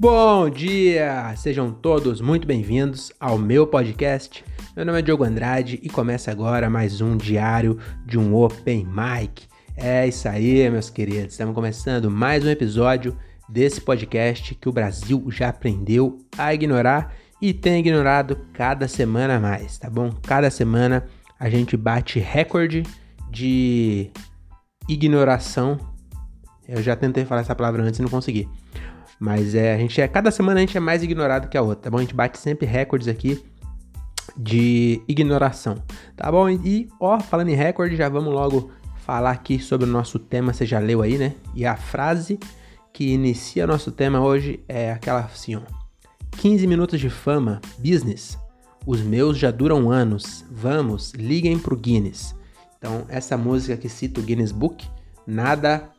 Bom dia! Sejam todos muito bem-vindos ao meu podcast. Meu nome é Diogo Andrade e começa agora mais um diário de um Open Mic. É isso aí, meus queridos. Estamos começando mais um episódio desse podcast que o Brasil já aprendeu a ignorar e tem ignorado cada semana mais, tá bom? Cada semana a gente bate recorde de ignoração. Eu já tentei falar essa palavra antes e não consegui. Mas é, a gente é, cada semana a gente é mais ignorado que a outra, tá bom? A gente bate sempre recordes aqui de ignoração, tá bom? E, ó, falando em recorde, já vamos logo falar aqui sobre o nosso tema, você já leu aí, né? E a frase que inicia nosso tema hoje é aquela assim, ó. 15 minutos de fama, business. Os meus já duram anos. Vamos, liguem pro Guinness. Então, essa música que cita o Guinness Book, nada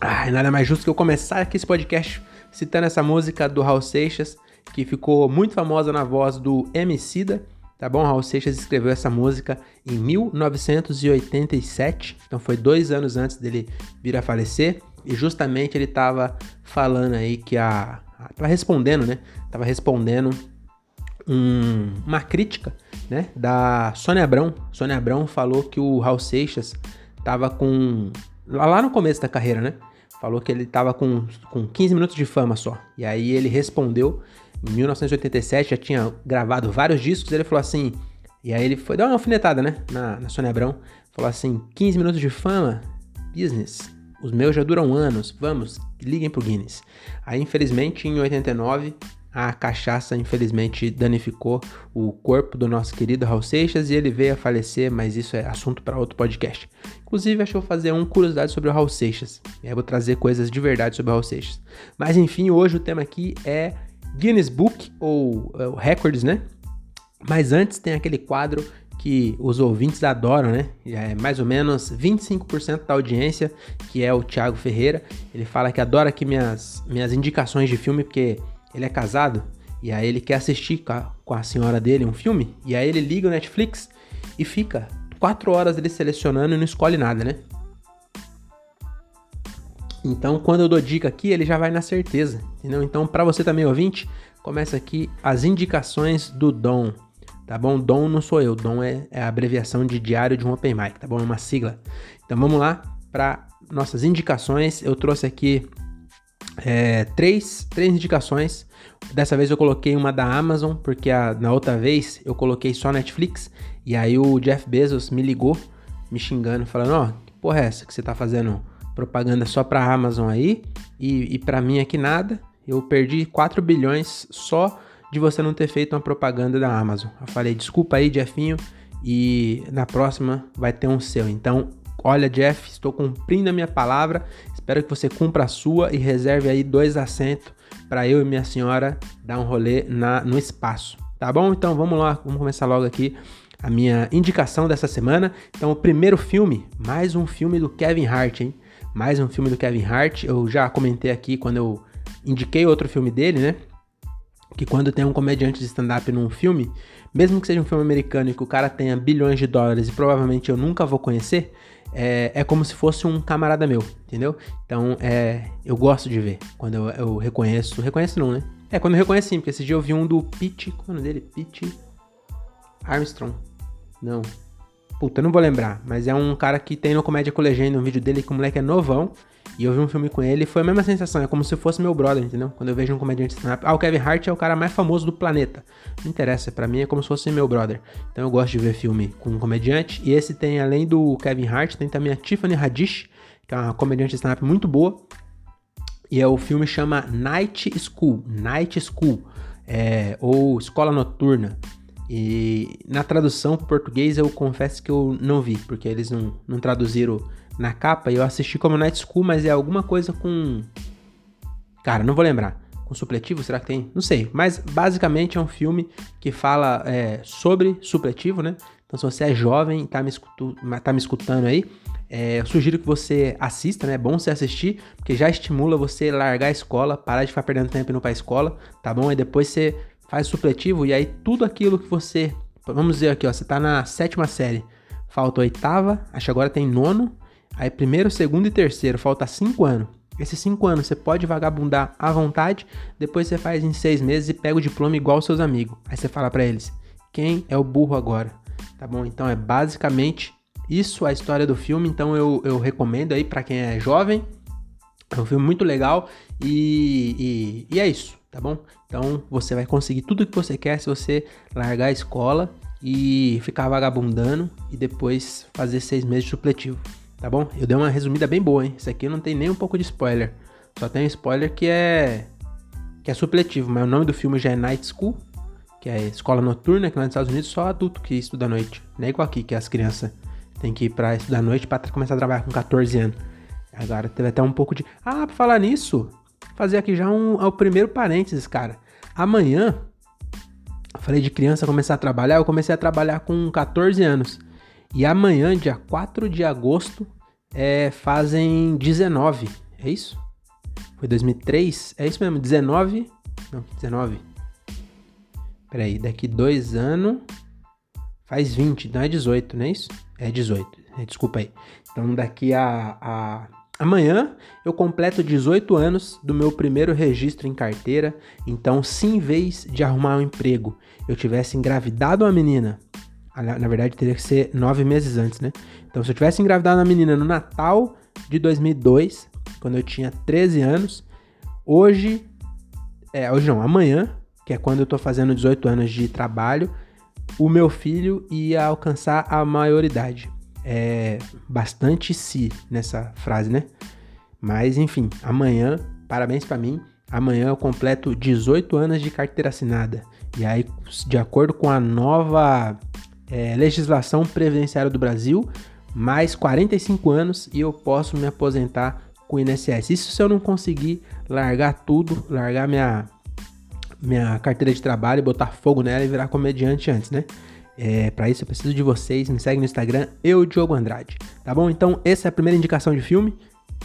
Ai, nada mais justo que eu começar aqui esse podcast citando essa música do Raul Seixas, que ficou muito famosa na voz do Emicida, tá bom? Raul Seixas escreveu essa música em 1987, então foi dois anos antes dele vir a falecer, e justamente ele estava falando aí que a... Tava respondendo, né? Tava respondendo um, uma crítica, né? Da Sônia Abrão. Sônia Abrão falou que o Raul Seixas tava com... Lá no começo da carreira, né? Falou que ele estava com, com 15 minutos de fama só. E aí ele respondeu, em 1987, já tinha gravado vários discos, ele falou assim, e aí ele foi dar uma alfinetada, né, na, na Sônia Abrão, falou assim, 15 minutos de fama, business, os meus já duram anos, vamos, liguem pro Guinness. Aí, infelizmente, em 89, a cachaça infelizmente danificou o corpo do nosso querido Raul Seixas e ele veio a falecer, mas isso é assunto para outro podcast. Inclusive, acho que eu vou fazer um curiosidade sobre o Raul Seixas. Eu vou trazer coisas de verdade sobre o Raul Seixas. Mas enfim, hoje o tema aqui é Guinness Book ou uh, Records, né? Mas antes tem aquele quadro que os ouvintes adoram, né? É mais ou menos 25% da audiência, que é o Thiago Ferreira. Ele fala que adora aqui minhas, minhas indicações de filme, porque ele é casado e aí ele quer assistir com a, com a senhora dele um filme, e aí ele liga o Netflix e fica quatro horas ele selecionando e não escolhe nada, né? Então, quando eu dou dica aqui, ele já vai na certeza, entendeu? Então, para você também ouvinte, começa aqui as indicações do Dom, tá bom? Dom não sou eu, Dom é, é a abreviação de Diário de um Open Mic, tá bom? É uma sigla. Então, vamos lá para nossas indicações. Eu trouxe aqui é, três, três indicações. Dessa vez eu coloquei uma da Amazon, porque a, na outra vez eu coloquei só Netflix. E aí o Jeff Bezos me ligou, me xingando, falando: Ó, oh, que porra é essa que você tá fazendo propaganda só pra Amazon aí e, e pra mim aqui nada? Eu perdi 4 bilhões só de você não ter feito uma propaganda da Amazon. Eu falei: desculpa aí, Jeffinho, e na próxima vai ter um seu. Então, olha, Jeff, estou cumprindo a minha palavra. Espero que você cumpra a sua e reserve aí dois assentos para eu e minha senhora dar um rolê na, no espaço. Tá bom? Então vamos lá, vamos começar logo aqui a minha indicação dessa semana. Então, o primeiro filme, mais um filme do Kevin Hart, hein? Mais um filme do Kevin Hart. Eu já comentei aqui quando eu indiquei outro filme dele, né? Que quando tem um comediante de stand-up num filme, mesmo que seja um filme americano e que o cara tenha bilhões de dólares e provavelmente eu nunca vou conhecer, é, é como se fosse um camarada meu, entendeu? Então, é, eu gosto de ver quando eu, eu reconheço. Reconheço não, né? É, quando eu reconheço sim, porque esse dia eu vi um do Pete. Qual é o nome dele? Pete Armstrong. Não. Puta, não vou lembrar. Mas é um cara que tem no Comédia com Legenda um vídeo dele que o moleque é novão. E eu vi um filme com ele e foi a mesma sensação. É como se fosse meu brother, entendeu? Quando eu vejo um comediante stand-up. Ah, o Kevin Hart é o cara mais famoso do planeta. Não interessa, para mim é como se fosse meu brother. Então eu gosto de ver filme com um comediante. E esse tem, além do Kevin Hart, tem também a Tiffany Haddish, que é uma comediante stand-up muito boa. E é o filme chama Night School. Night School. É, ou Escola Noturna. E na tradução para português eu confesso que eu não vi, porque eles não, não traduziram na capa. Eu assisti como Night School, mas é alguma coisa com. Cara, não vou lembrar. Com supletivo? Será que tem? Não sei. Mas basicamente é um filme que fala é, sobre supletivo, né? Então, se você é jovem e tá me, tá me escutando aí, é, eu sugiro que você assista, né? É bom você assistir, porque já estimula você largar a escola, parar de ficar perdendo tempo indo pra escola, tá bom? E depois você faz supletivo e aí tudo aquilo que você. Vamos dizer aqui, ó, você tá na sétima série, falta oitava, acho que agora tem nono, aí primeiro, segundo e terceiro, falta cinco anos. Esses cinco anos você pode vagabundar à vontade, depois você faz em seis meses e pega o diploma igual seus amigos. Aí você fala para eles: quem é o burro agora? Tá bom? Então é basicamente isso a história do filme. Então eu, eu recomendo aí para quem é jovem. É um filme muito legal e, e, e é isso, tá bom? Então você vai conseguir tudo que você quer se você largar a escola e ficar vagabundando e depois fazer seis meses de supletivo, tá bom? Eu dei uma resumida bem boa, hein? Isso aqui não tem nem um pouco de spoiler. Só tem um spoiler que é que é supletivo, mas o nome do filme já é Night School, que é escola noturna, que lá nos Estados Unidos só adulto que estuda à noite. Não é igual aqui, que as crianças têm que ir pra estudar à noite para começar a trabalhar com 14 anos. Agora teve até um pouco de. Ah, pra falar nisso, fazer aqui já um, é o primeiro parênteses, cara. Amanhã falei de criança começar a trabalhar, eu comecei a trabalhar com 14 anos. E amanhã, dia 4 de agosto, é, fazem 19. É isso? Foi 2003? É isso mesmo, 19? Não, 19. Peraí, daqui dois anos faz 20, não é 18, não é isso? É 18, é, desculpa aí. Então daqui a, a Amanhã eu completo 18 anos do meu primeiro registro em carteira, então se em vez de arrumar um emprego eu tivesse engravidado uma menina, na verdade teria que ser nove meses antes, né? Então se eu tivesse engravidado uma menina no Natal de 2002, quando eu tinha 13 anos, hoje, é, hoje não, amanhã, que é quando eu tô fazendo 18 anos de trabalho, o meu filho ia alcançar a maioridade é, bastante se nessa frase, né? Mas enfim, amanhã, parabéns para mim. Amanhã eu completo 18 anos de carteira assinada. E aí, de acordo com a nova é, legislação previdenciária do Brasil, mais 45 anos e eu posso me aposentar com o INSS. Isso se eu não conseguir largar tudo, largar minha, minha carteira de trabalho, botar fogo nela e virar comediante antes, né? É, para isso eu preciso de vocês. Me segue no Instagram, eu, Diogo Andrade. Tá bom? Então, essa é a primeira indicação de filme.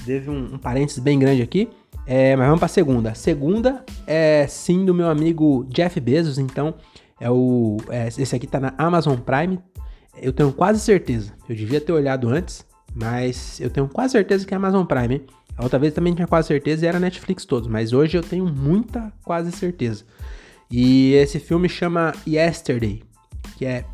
Teve um, um parênteses bem grande aqui. É, mas vamos para segunda. Segunda é sim do meu amigo Jeff Bezos. Então, é o, é, esse aqui tá na Amazon Prime. Eu tenho quase certeza. Eu devia ter olhado antes, mas eu tenho quase certeza que é Amazon Prime. A outra vez também tinha quase certeza e era Netflix todos, mas hoje eu tenho muita quase certeza. E esse filme chama Yesterday que é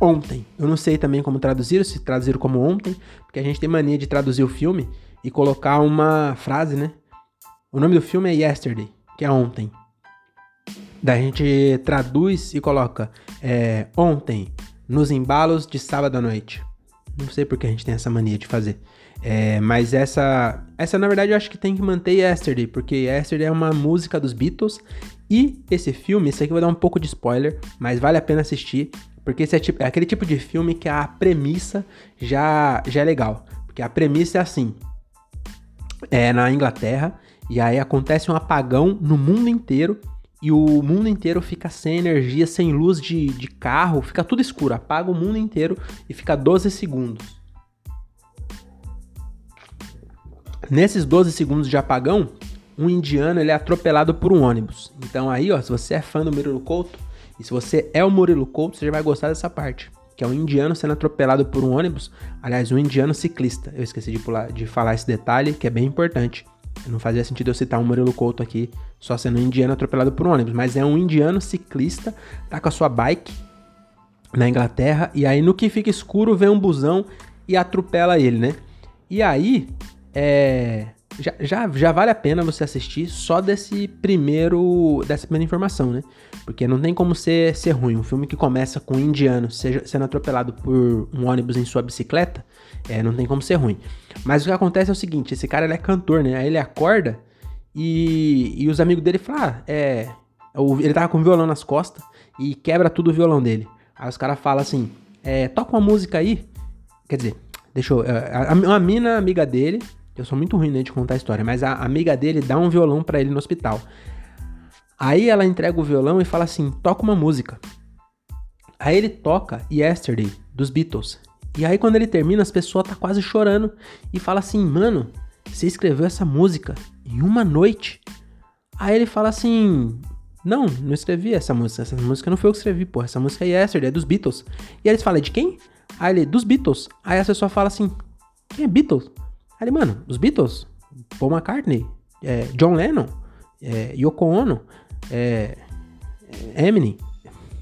ontem. Eu não sei também como traduzir, se traduziram como ontem, porque a gente tem mania de traduzir o filme e colocar uma frase, né? O nome do filme é Yesterday, que é ontem. Daí a gente traduz e coloca é, ontem, nos embalos de sábado à noite. Não sei porque a gente tem essa mania de fazer. É, mas essa, essa na verdade eu acho que tem que manter Yesterday, porque Yesterday é uma música dos Beatles e esse filme, esse aqui vai dar um pouco de spoiler, mas vale a pena assistir, porque esse é, tipo, é aquele tipo de filme que a premissa já, já é legal. Porque a premissa é assim: é na Inglaterra, e aí acontece um apagão no mundo inteiro, e o mundo inteiro fica sem energia, sem luz de, de carro, fica tudo escuro, apaga o mundo inteiro e fica 12 segundos. Nesses 12 segundos de apagão, um indiano ele é atropelado por um ônibus. Então aí, ó, se você é fã do Murilo Couto, e se você é o Murilo Couto, você já vai gostar dessa parte. Que é um indiano sendo atropelado por um ônibus. Aliás, um indiano ciclista. Eu esqueci de, pular, de falar esse detalhe, que é bem importante. Não fazia sentido eu citar um Murilo Couto aqui, só sendo um indiano atropelado por um ônibus. Mas é um indiano ciclista, tá com a sua bike na Inglaterra, e aí no que fica escuro vem um busão e atropela ele, né? E aí, é já, já, já vale a pena você assistir só desse primeiro dessa primeira informação, né? Porque não tem como ser, ser ruim. Um filme que começa com um indiano seja, sendo atropelado por um ônibus em sua bicicleta, é, não tem como ser ruim. Mas o que acontece é o seguinte, esse cara ele é cantor, né? Aí ele acorda e, e os amigos dele falam, ah, é... Ele tava com o violão nas costas e quebra tudo o violão dele. Aí os caras falam assim, é, toca uma música aí. Quer dizer, deixa eu... A, a, a mina amiga dele eu sou muito ruim né, de contar a história, mas a amiga dele dá um violão para ele no hospital. Aí ela entrega o violão e fala assim: toca uma música. Aí ele toca Yesterday, dos Beatles. E aí quando ele termina, as pessoas tá quase chorando e fala assim: mano, você escreveu essa música em uma noite? Aí ele fala assim: não, não escrevi essa música. Essa música não foi eu que escrevi, pô. Essa música é Yesterday, é dos Beatles. E aí eles falam: de quem? Aí ele: dos Beatles. Aí a pessoa fala assim: quem é Beatles? Ele, mano, os Beatles? Paul McCartney, é, John Lennon, é, Yoko Ono, é, Eminem,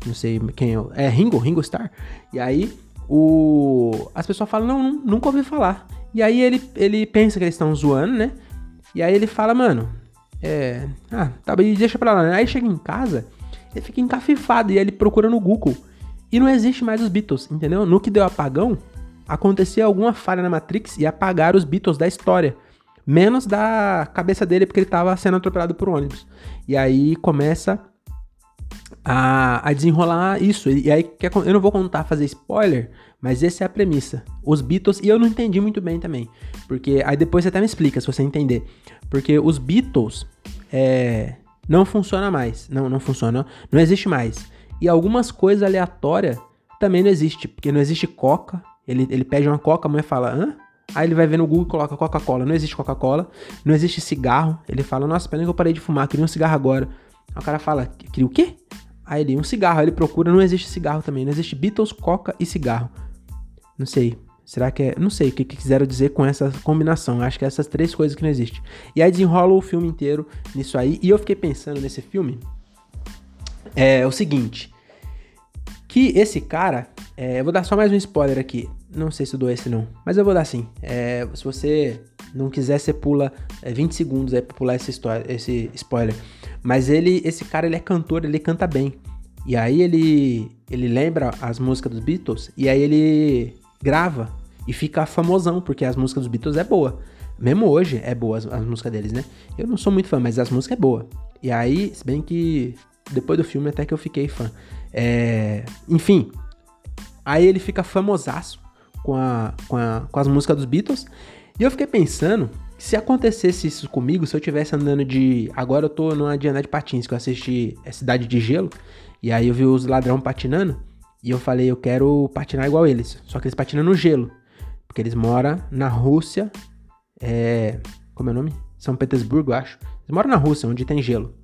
não sei quem é, é Ringo, Ringo Starr. E aí o, as pessoas falam, não, nunca ouvi falar. E aí ele, ele pensa que eles estão zoando, né? E aí ele fala, mano, é. Ah, tá bem, deixa pra lá. Aí chega em casa, ele fica encafifado e aí ele procura no Google. E não existe mais os Beatles, entendeu? No que deu apagão, acontecia alguma falha na Matrix e apagaram os Beatles da história. Menos da cabeça dele, porque ele tava sendo atropelado por ônibus. E aí começa a, a desenrolar isso. E aí, eu não vou contar, fazer spoiler, mas essa é a premissa. Os Beatles, e eu não entendi muito bem também. Porque aí depois você até me explica, se você entender. Porque os Beatles é, não funciona mais. Não, não funciona. Não existe mais. E algumas coisas aleatórias também não existe. Porque não existe Coca. Ele, ele pede uma Coca, a mãe fala, hã? Aí ele vai ver no Google e coloca Coca-Cola. Não existe Coca-Cola. Não existe cigarro. Ele fala, nossa, pena que eu parei de fumar, queria um cigarro agora. Aí o cara fala, queria o quê? Aí ele, um cigarro, aí ele procura, não existe cigarro também, não existe Beatles, Coca e cigarro. Não sei. Será que é. Não sei o que, que quiseram dizer com essa combinação. Acho que é essas três coisas que não existem. E aí desenrola o filme inteiro nisso aí. E eu fiquei pensando nesse filme. É o seguinte. Que esse cara. É, eu vou dar só mais um spoiler aqui. Não sei se eu dou esse não. Mas eu vou dar sim. É, se você não quiser, você pula é, 20 segundos aí pra pular essa história, esse spoiler. Mas ele, esse cara, ele é cantor, ele canta bem. E aí ele, ele lembra as músicas dos Beatles e aí ele grava e fica famosão, porque as músicas dos Beatles é boa. Mesmo hoje é boa as, as músicas deles, né? Eu não sou muito fã, mas as músicas é boa. E aí, se bem que depois do filme até que eu fiquei fã. É, enfim, aí ele fica famosaço com, a, com, a, com as músicas dos Beatles. E eu fiquei pensando se acontecesse isso comigo, se eu tivesse andando de. Agora eu tô numa Diana de Patins, que eu assisti é Cidade de Gelo, e aí eu vi os ladrão patinando, e eu falei, eu quero patinar igual eles. Só que eles patinam no gelo. Porque eles moram na Rússia. É. Como é o nome? São Petersburgo, acho. Eles moram na Rússia, onde tem gelo.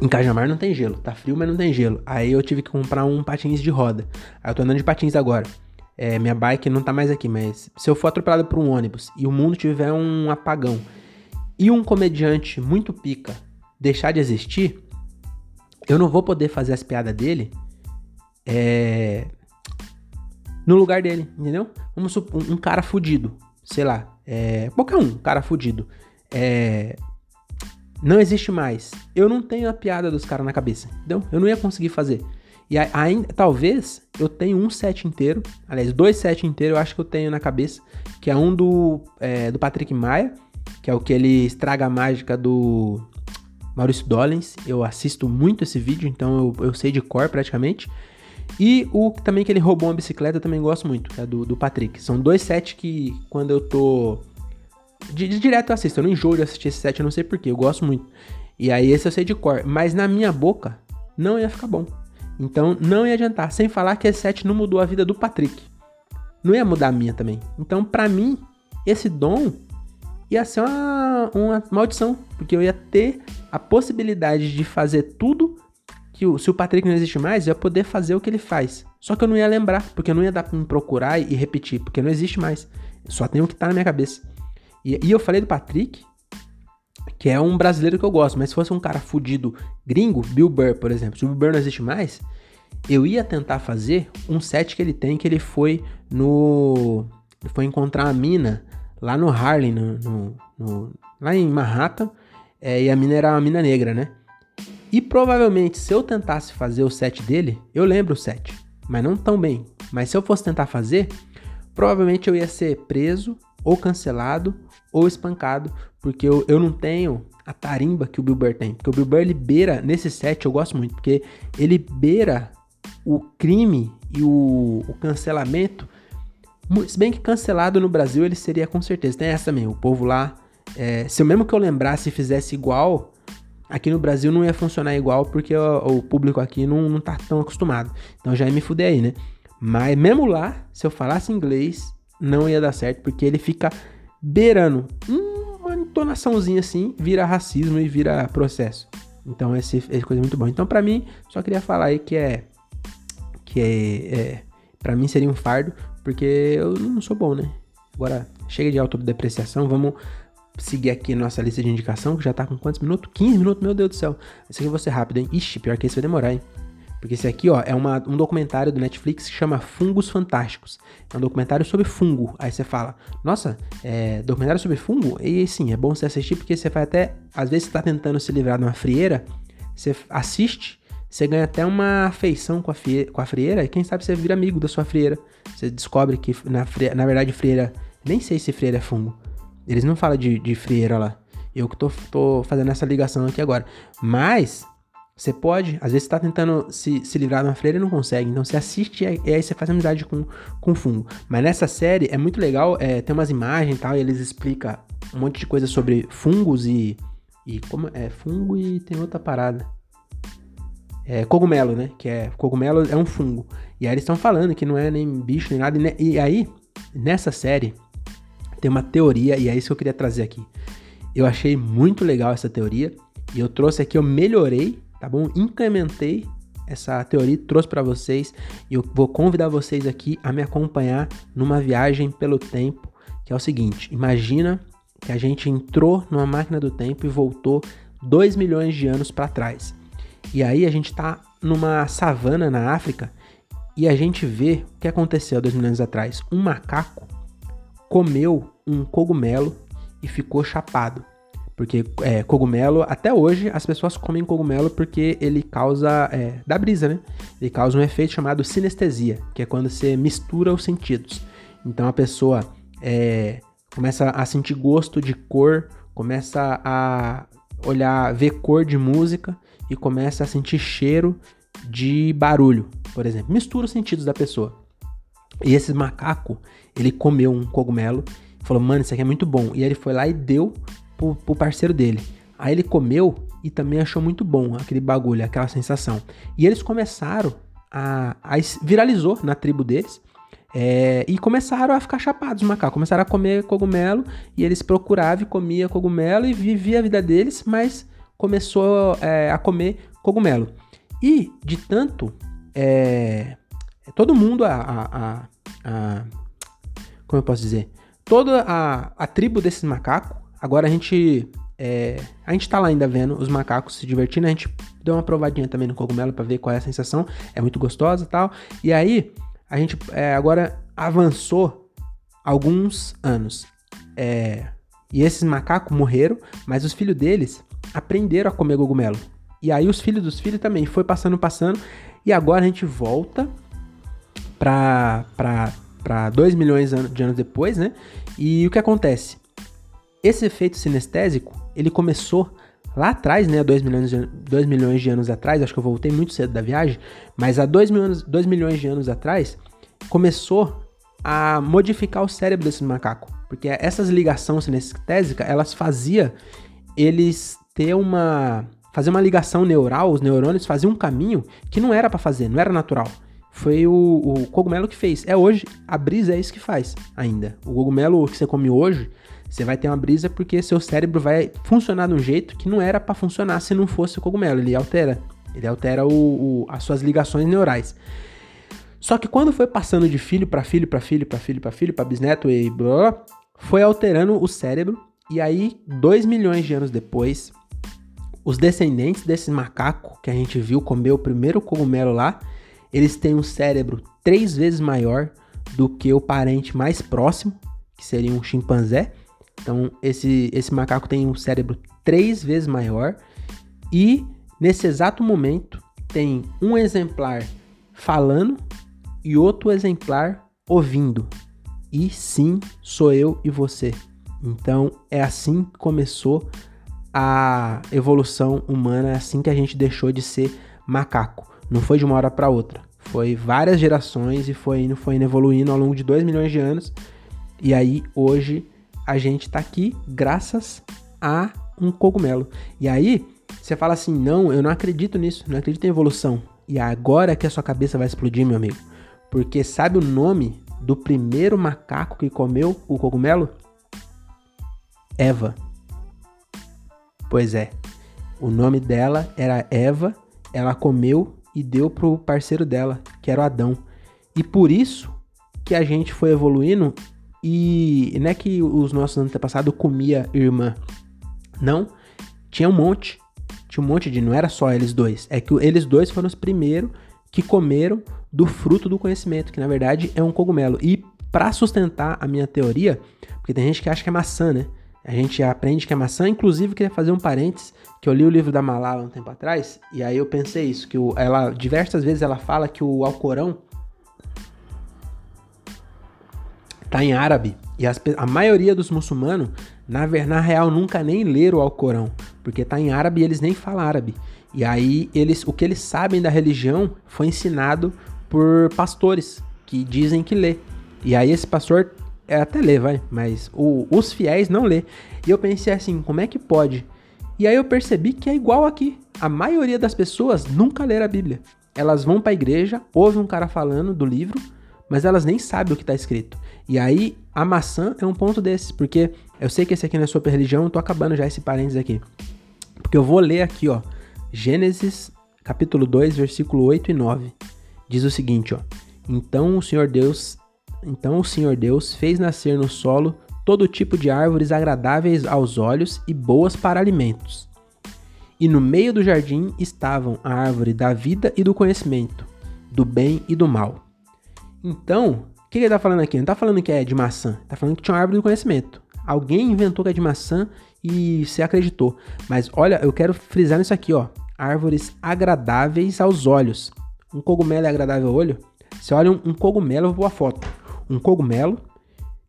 Em Cajamar não tem gelo. Tá frio, mas não tem gelo. Aí eu tive que comprar um patins de roda. Aí eu tô andando de patins agora. É, minha bike não tá mais aqui, mas se eu for atropelado por um ônibus e o mundo tiver um apagão e um comediante muito pica deixar de existir, eu não vou poder fazer as piadas dele é, no lugar dele, entendeu? Vamos supor, um cara fudido, sei lá, é, qualquer um, cara fudido, é, não existe mais. Eu não tenho a piada dos caras na cabeça, entendeu? Eu não ia conseguir fazer. E ainda, talvez eu tenha um set inteiro, aliás, dois sets inteiros eu acho que eu tenho na cabeça, que é um do, é, do Patrick Maia, que é o que ele estraga a mágica do Maurício Dollens. Eu assisto muito esse vídeo, então eu, eu sei de cor praticamente. E o também que ele roubou uma bicicleta eu também gosto muito, é do, do Patrick. São dois sets que quando eu tô. Direto eu assisto, eu não enjoo de assistir esse set, eu não sei porquê, eu gosto muito. E aí esse eu sei de cor, mas na minha boca não ia ficar bom. Então não ia adiantar. Sem falar que esse set não mudou a vida do Patrick. Não ia mudar a minha também. Então, para mim, esse dom ia ser uma, uma maldição. Porque eu ia ter a possibilidade de fazer tudo que o, se o Patrick não existe mais, eu ia poder fazer o que ele faz. Só que eu não ia lembrar, porque não ia dar pra me procurar e repetir, porque não existe mais. Só tem o que tá na minha cabeça. E, e eu falei do Patrick, que é um brasileiro que eu gosto, mas se fosse um cara fudido gringo, Bill Burr, por exemplo, se o Bill Burr não existe mais, eu ia tentar fazer um set que ele tem, que ele foi no. Ele foi encontrar a mina lá no Harlem, no, no, no lá em Manhattan, é, e a mina era uma mina negra, né? E provavelmente, se eu tentasse fazer o set dele, eu lembro o set, mas não tão bem. Mas se eu fosse tentar fazer, provavelmente eu ia ser preso, ou cancelado, ou espancado, porque eu, eu não tenho a tarimba que o Bill Burr tem. Porque o Bill Burr, ele beira, nesse set eu gosto muito, porque ele beira o crime e o, o cancelamento. Se bem que cancelado no Brasil ele seria com certeza. Tem essa também, o povo lá. É, se eu mesmo que eu lembrasse e fizesse igual, aqui no Brasil não ia funcionar igual, porque o, o público aqui não, não tá tão acostumado. Então já ia me fuder aí, né? Mas mesmo lá, se eu falasse inglês, não ia dar certo, porque ele fica beirando uma entonaçãozinha assim, vira racismo e vira processo. Então, essa é coisa muito boa. Então, para mim, só queria falar aí que é. Que é. é para mim seria um fardo, porque eu não sou bom, né? Agora, chega de autodepreciação, vamos seguir aqui nossa lista de indicação, que já tá com quantos minutos? 15 minutos, meu Deus do céu. Esse aqui vou ser rápido, hein? Ixi, pior que esse vai demorar, hein? Porque esse aqui, ó, é uma, um documentário do Netflix que chama Fungos Fantásticos. É um documentário sobre fungo. Aí você fala, nossa, é documentário sobre fungo? E sim, é bom você assistir porque você vai até, às vezes você tá tentando se livrar de uma frieira, você assiste, você ganha até uma afeição com a, frieira, com a frieira e quem sabe você vira amigo da sua frieira. Você descobre que, na, frieira, na verdade, frieira, nem sei se frieira é fungo. Eles não falam de, de frieira lá. Eu que tô, tô fazendo essa ligação aqui agora. Mas você pode, às vezes você tá tentando se, se livrar de uma freira e não consegue. Então você assiste e aí você faz amizade com, com o fungo. Mas nessa série é muito legal, é, tem umas imagens e tal, e eles explicam um monte de coisa sobre fungos e. E como. É fungo e tem outra parada. É cogumelo, né? Que é. Cogumelo é um fungo. E aí eles estão falando que não é nem bicho nem nada. E, e aí, nessa série, tem uma teoria, e é isso que eu queria trazer aqui. Eu achei muito legal essa teoria. E eu trouxe aqui, eu melhorei tá bom? Incrementei essa teoria trouxe para vocês e eu vou convidar vocês aqui a me acompanhar numa viagem pelo tempo, que é o seguinte: imagina que a gente entrou numa máquina do tempo e voltou 2 milhões de anos para trás. E aí a gente está numa savana na África e a gente vê o que aconteceu dois mil anos atrás. Um macaco comeu um cogumelo e ficou chapado. Porque é, cogumelo, até hoje, as pessoas comem cogumelo porque ele causa. É, dá brisa, né? Ele causa um efeito chamado sinestesia, que é quando você mistura os sentidos. Então a pessoa é, começa a sentir gosto de cor, começa a olhar, ver cor de música e começa a sentir cheiro de barulho, por exemplo. Mistura os sentidos da pessoa. E esse macaco, ele comeu um cogumelo falou, mano, isso aqui é muito bom. E ele foi lá e deu pro, pro parceiro dele. Aí ele comeu e também achou muito bom aquele bagulho, aquela sensação. E eles começaram a, a viralizou na tribo deles. É, e começaram a ficar chapados os macacos, começaram a comer cogumelo e eles procuravam e comia cogumelo e vivia a vida deles, mas começou é, a comer cogumelo. E de tanto, é, todo mundo, a, a, a, a, como eu posso dizer, toda a, a tribo desses macacos Agora a gente. É, a gente tá lá ainda vendo os macacos se divertindo. A gente deu uma provadinha também no cogumelo para ver qual é a sensação. É muito gostosa e tal. E aí, a gente é, agora avançou alguns anos. É, e esses macacos morreram, mas os filhos deles aprenderam a comer cogumelo. E aí os filhos dos filhos também foi passando, passando. E agora a gente volta para para 2 milhões de anos depois, né? E o que acontece? Esse efeito sinestésico, ele começou lá atrás, né, 2 milhões, de, 2 milhões de anos atrás, acho que eu voltei muito cedo da viagem, mas há 2 milhões, 2 milhões de anos atrás, começou a modificar o cérebro desse macaco. Porque essas ligações sinestésicas, elas faziam eles ter uma... fazer uma ligação neural, os neurônios faziam um caminho que não era para fazer, não era natural. Foi o, o cogumelo que fez. É hoje, a brisa é isso que faz ainda. O cogumelo que você come hoje, você vai ter uma brisa porque seu cérebro vai funcionar de um jeito que não era para funcionar se não fosse o cogumelo. Ele altera. Ele altera o, o, as suas ligações neurais. Só que quando foi passando de filho para filho, para filho, para filho, para filho, para bisneto e blá, foi alterando o cérebro. E aí, dois milhões de anos depois, os descendentes desse macaco que a gente viu comer o primeiro cogumelo lá, eles têm um cérebro três vezes maior do que o parente mais próximo, que seria um chimpanzé. Então, esse, esse macaco tem um cérebro três vezes maior e, nesse exato momento, tem um exemplar falando e outro exemplar ouvindo. E sim, sou eu e você. Então, é assim que começou a evolução humana, é assim que a gente deixou de ser macaco. Não foi de uma hora para outra. Foi várias gerações e foi indo, foi indo evoluindo ao longo de 2 milhões de anos. E aí, hoje, a gente tá aqui graças a um cogumelo. E aí, você fala assim: não, eu não acredito nisso, não acredito em evolução. E agora que a sua cabeça vai explodir, meu amigo. Porque sabe o nome do primeiro macaco que comeu o cogumelo? Eva. Pois é. O nome dela era Eva, ela comeu e deu pro parceiro dela, que era o Adão. E por isso que a gente foi evoluindo e não é que os nossos antepassados comia irmã. Não, tinha um monte. Tinha um monte de, não era só eles dois. É que eles dois foram os primeiros que comeram do fruto do conhecimento, que na verdade é um cogumelo. E para sustentar a minha teoria, porque tem gente que acha que é maçã, né? A gente aprende que é maçã, inclusive queria fazer um parênteses, que eu li o livro da Malala um tempo atrás, e aí eu pensei isso, que ela diversas vezes ela fala que o Alcorão tá em árabe, e as, a maioria dos muçulmanos, na, na real, nunca nem leram o Alcorão, porque tá em árabe e eles nem falam árabe. E aí eles, o que eles sabem da religião foi ensinado por pastores que dizem que lê. E aí esse pastor é, até lê, vai, mas o, os fiéis não lê. E eu pensei assim, como é que pode? E aí eu percebi que é igual aqui. A maioria das pessoas nunca lê a Bíblia. Elas vão para a igreja, ouvem um cara falando do livro, mas elas nem sabem o que está escrito. E aí a maçã é um ponto desses, porque eu sei que esse aqui não é sobre religião, eu tô acabando já esse parênteses aqui. Porque eu vou ler aqui, ó, Gênesis capítulo 2, versículo 8 e 9. Diz o seguinte, ó: Então o Senhor Deus então o Senhor Deus fez nascer no solo todo tipo de árvores agradáveis aos olhos e boas para alimentos. E no meio do jardim estavam a árvore da vida e do conhecimento, do bem e do mal. Então, que ele está falando aqui? Não está falando que é de maçã, está falando que tinha uma árvore do conhecimento. Alguém inventou que é de maçã e se acreditou. Mas olha, eu quero frisar nisso aqui, ó. Árvores agradáveis aos olhos. Um cogumelo é agradável ao olho? Você olha um, um cogumelo, eu vou a foto um cogumelo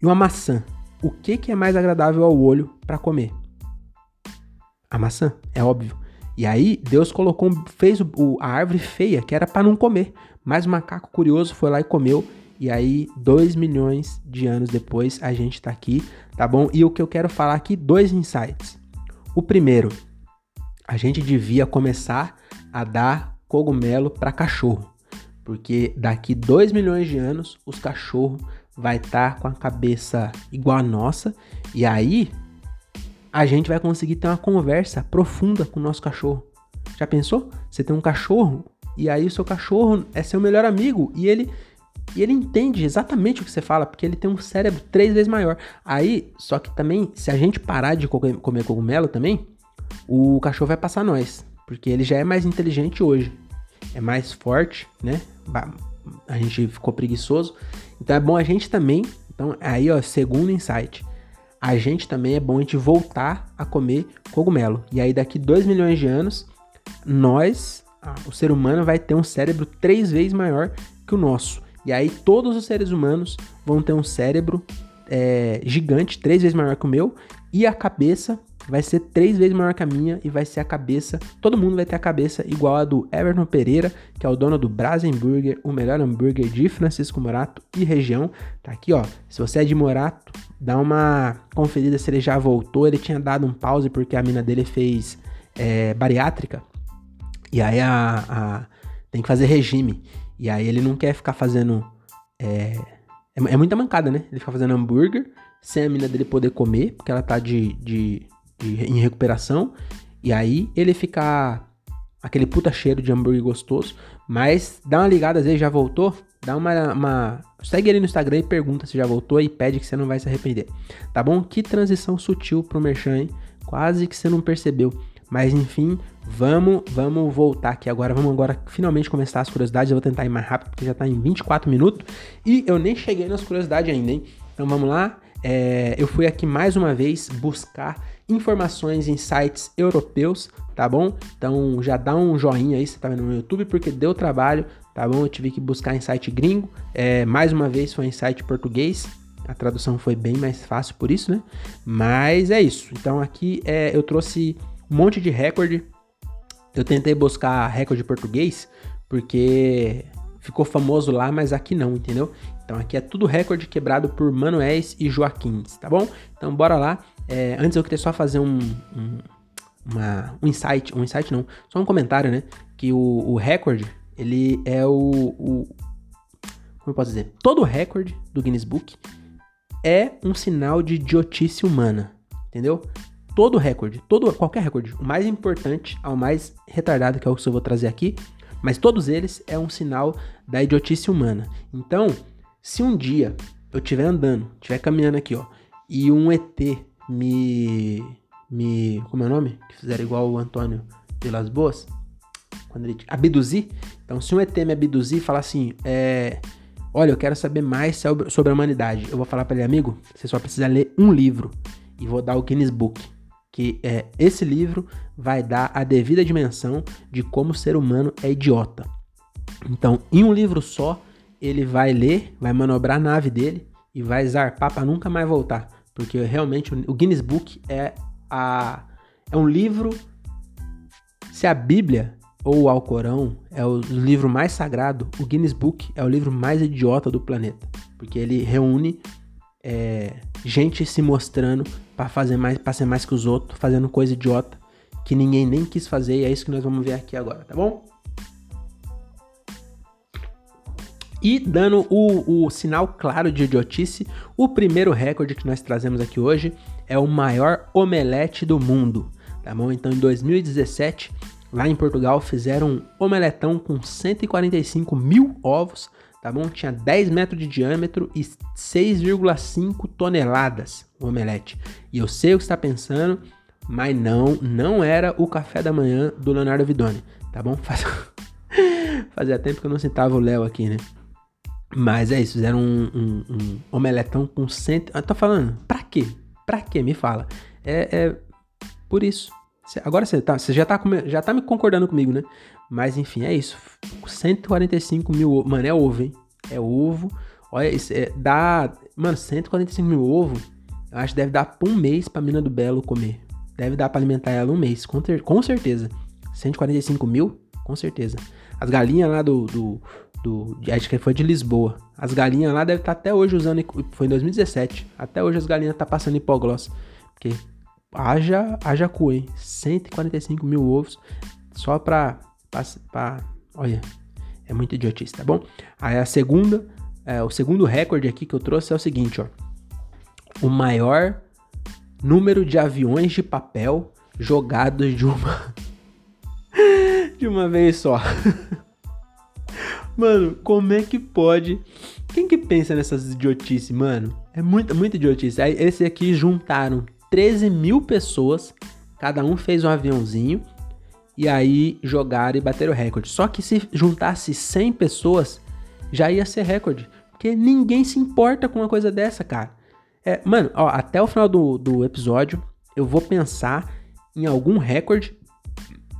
e uma maçã. O que, que é mais agradável ao olho para comer? A maçã, é óbvio. E aí Deus colocou, fez o, a árvore feia, que era para não comer. Mas o macaco curioso foi lá e comeu. E aí, dois milhões de anos depois, a gente tá aqui, tá bom? E o que eu quero falar aqui, dois insights. O primeiro, a gente devia começar a dar cogumelo para cachorro. Porque daqui 2 milhões de anos, os cachorros vai estar tá com a cabeça igual a nossa. E aí, a gente vai conseguir ter uma conversa profunda com o nosso cachorro. Já pensou? Você tem um cachorro e aí o seu cachorro é seu melhor amigo e ele e ele entende exatamente o que você fala, porque ele tem um cérebro três vezes maior. Aí, só que também, se a gente parar de comer cogumelo também, o cachorro vai passar nós, porque ele já é mais inteligente hoje é mais forte, né? A gente ficou preguiçoso. Então é bom a gente também. Então, aí, ó, segundo insight. A gente também é bom a gente voltar a comer cogumelo. E aí, daqui 2 milhões de anos, nós, o ser humano, vai ter um cérebro três vezes maior que o nosso. E aí, todos os seres humanos vão ter um cérebro é, gigante, três vezes maior que o meu, e a cabeça vai ser três vezes maior que a minha e vai ser a cabeça, todo mundo vai ter a cabeça igual a do Everton Pereira, que é o dono do Brasenburger, o melhor hambúrguer de Francisco Morato e região. Tá aqui, ó. Se você é de Morato, dá uma conferida se ele já voltou. Ele tinha dado um pause porque a mina dele fez é, bariátrica. E aí a, a, tem que fazer regime. E aí ele não quer ficar fazendo. É, é, é muita mancada, né? Ele fica fazendo hambúrguer sem a mina dele poder comer, porque ela tá de, de de, em recuperação. E aí ele fica aquele puta cheiro de hambúrguer gostoso. Mas dá uma ligada, às vezes já voltou. Dá uma, uma. Segue ele no Instagram e pergunta se já voltou e pede que você não vai se arrepender. Tá bom? Que transição sutil pro Merchan, hein? Quase que você não percebeu. Mas enfim, vamos, vamos voltar aqui agora. Vamos agora finalmente começar as curiosidades. Eu vou tentar ir mais rápido porque já tá em 24 minutos. E eu nem cheguei nas curiosidades ainda, hein? Então vamos lá. É, eu fui aqui mais uma vez buscar informações em sites europeus, tá bom? Então já dá um joinha aí, você tá vendo no YouTube, porque deu trabalho, tá bom? Eu tive que buscar em site gringo, é, mais uma vez foi em site português, a tradução foi bem mais fácil por isso, né? Mas é isso. Então aqui é, eu trouxe um monte de recorde. Eu tentei buscar recorde português, porque ficou famoso lá, mas aqui não, entendeu? Então aqui é tudo recorde quebrado por Manuéis e Joaquins, tá bom? Então bora lá. É, antes eu queria só fazer um, um, uma, um insight, um insight não, só um comentário, né? Que o, o recorde, ele é o, o como eu posso dizer? Todo recorde do Guinness Book é um sinal de idiotice humana, entendeu? Todo recorde, todo, qualquer recorde, o mais importante ao mais retardado, que é o que eu vou trazer aqui, mas todos eles é um sinal da idiotice humana. Então, se um dia eu estiver andando, estiver caminhando aqui, ó, e um ET me. me. como é o nome? Que fizeram igual o Antônio Vilas Boas, quando ele. abduzir. Então, se um ET me abduzir e falar assim, é. Olha, eu quero saber mais sobre a humanidade. Eu vou falar para ele, amigo, você só precisa ler um livro. E vou dar o Guinness Book. Que é esse livro vai dar a devida dimensão de como o ser humano é idiota. Então, em um livro só, ele vai ler, vai manobrar a nave dele e vai zarpar para nunca mais voltar. Porque realmente o Guinness Book é, a, é um livro. Se a Bíblia ou o Alcorão é o livro mais sagrado, o Guinness Book é o livro mais idiota do planeta. Porque ele reúne é, gente se mostrando para fazer mais, para ser mais que os outros, fazendo coisa idiota que ninguém nem quis fazer, e é isso que nós vamos ver aqui agora, tá bom? E dando o, o sinal claro de idiotice, o primeiro recorde que nós trazemos aqui hoje é o maior omelete do mundo, tá bom? Então em 2017, lá em Portugal, fizeram um omeletão com 145 mil ovos, tá bom? Tinha 10 metros de diâmetro e 6,5 toneladas o omelete. E eu sei o que está pensando, mas não, não era o café da manhã do Leonardo Vidoni, tá bom? Faz... Fazia tempo que eu não citava o Léo aqui, né? Mas é isso, fizeram um, um, um omeletão com cento. Ah, tô falando, pra quê? Pra quê? Me fala. É, é por isso. Agora você, tá, já, tá, já tá me concordando comigo, né? Mas enfim, é isso. 145 mil ovos. Mano, é ovo, hein? É ovo. Olha, isso é, dá. Mano, 145 mil ovos. Eu acho que deve dar pra um mês pra mina do Belo comer. Deve dar pra alimentar ela um mês, com, ter, com certeza. 145 mil? Com certeza. As galinhas lá do, do, do, acho que foi de Lisboa. As galinhas lá devem estar até hoje usando, foi em 2017. Até hoje as galinhas tá passando hipogloss. Porque haja, haja cu, hein? 145 mil ovos só pra, pra, olha, é muito idiotice, tá bom? Aí a segunda, é, o segundo recorde aqui que eu trouxe é o seguinte, ó. O maior número de aviões de papel jogados de uma de uma vez só. Mano, como é que pode? Quem que pensa nessas idiotices, mano? É muita, muita idiotice. Aí, esse aqui juntaram 13 mil pessoas, cada um fez um aviãozinho, e aí jogaram e bateram o recorde. Só que se juntasse 100 pessoas, já ia ser recorde. Porque ninguém se importa com uma coisa dessa, cara. É, mano, ó, até o final do, do episódio, eu vou pensar em algum recorde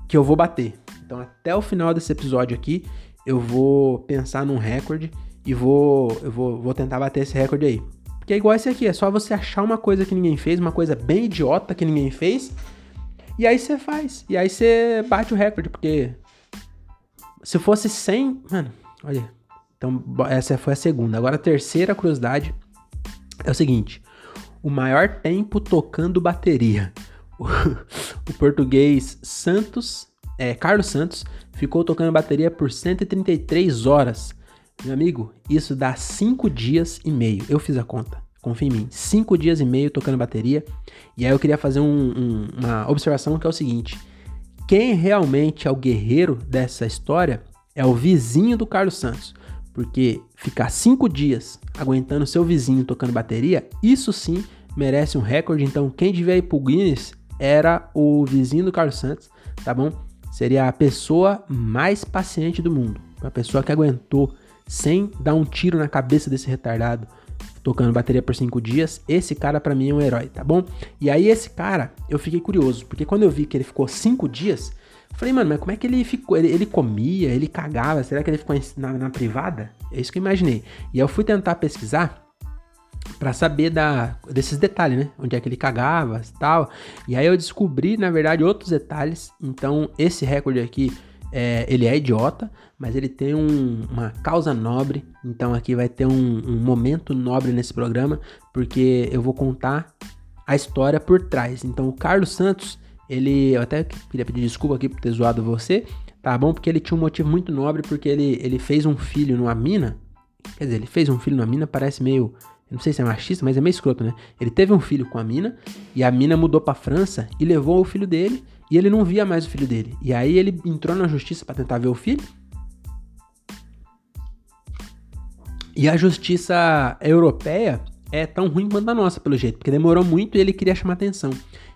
que eu vou bater. Então, até o final desse episódio aqui, eu vou pensar num recorde e vou, eu vou, vou tentar bater esse recorde aí. Porque é igual esse aqui, é só você achar uma coisa que ninguém fez, uma coisa bem idiota que ninguém fez, e aí você faz. E aí você bate o recorde, porque se fosse 100, mano, olha. Então essa foi a segunda. Agora a terceira curiosidade é o seguinte: o maior tempo tocando bateria. O, português Santos, é, Carlos Santos, ficou tocando bateria por 133 horas. Meu amigo, isso dá 5 dias e meio. Eu fiz a conta, confia em mim. 5 dias e meio tocando bateria. E aí eu queria fazer um, um, uma observação que é o seguinte: quem realmente é o guerreiro dessa história é o vizinho do Carlos Santos. Porque ficar 5 dias aguentando seu vizinho tocando bateria, isso sim merece um recorde. Então, quem devia ir pro Guinness era o vizinho do Carlos Santos, tá bom? seria a pessoa mais paciente do mundo. Uma pessoa que aguentou sem dar um tiro na cabeça desse retardado tocando bateria por cinco dias. Esse cara para mim é um herói, tá bom? E aí esse cara, eu fiquei curioso, porque quando eu vi que ele ficou cinco dias, falei, mano, mas como é que ele ficou? Ele, ele comia, ele cagava, será que ele ficou na, na privada? É isso que eu imaginei. E eu fui tentar pesquisar para saber da, desses detalhes, né? Onde é que ele cagava e tal. E aí eu descobri, na verdade, outros detalhes. Então, esse recorde aqui, é, ele é idiota, mas ele tem um, uma causa nobre. Então, aqui vai ter um, um momento nobre nesse programa, porque eu vou contar a história por trás. Então, o Carlos Santos, ele. Eu até queria pedir desculpa aqui por ter zoado você, tá bom? Porque ele tinha um motivo muito nobre, porque ele, ele fez um filho numa mina. Quer dizer, ele fez um filho numa mina, parece meio não sei se é machista, mas é meio escroto, né? Ele teve um filho com a mina, e a mina mudou pra França e levou o filho dele, e ele não via mais o filho dele. E aí ele entrou na justiça para tentar ver o filho. E a justiça europeia é tão ruim quanto a nossa, pelo jeito, porque demorou muito e ele queria chamar atenção.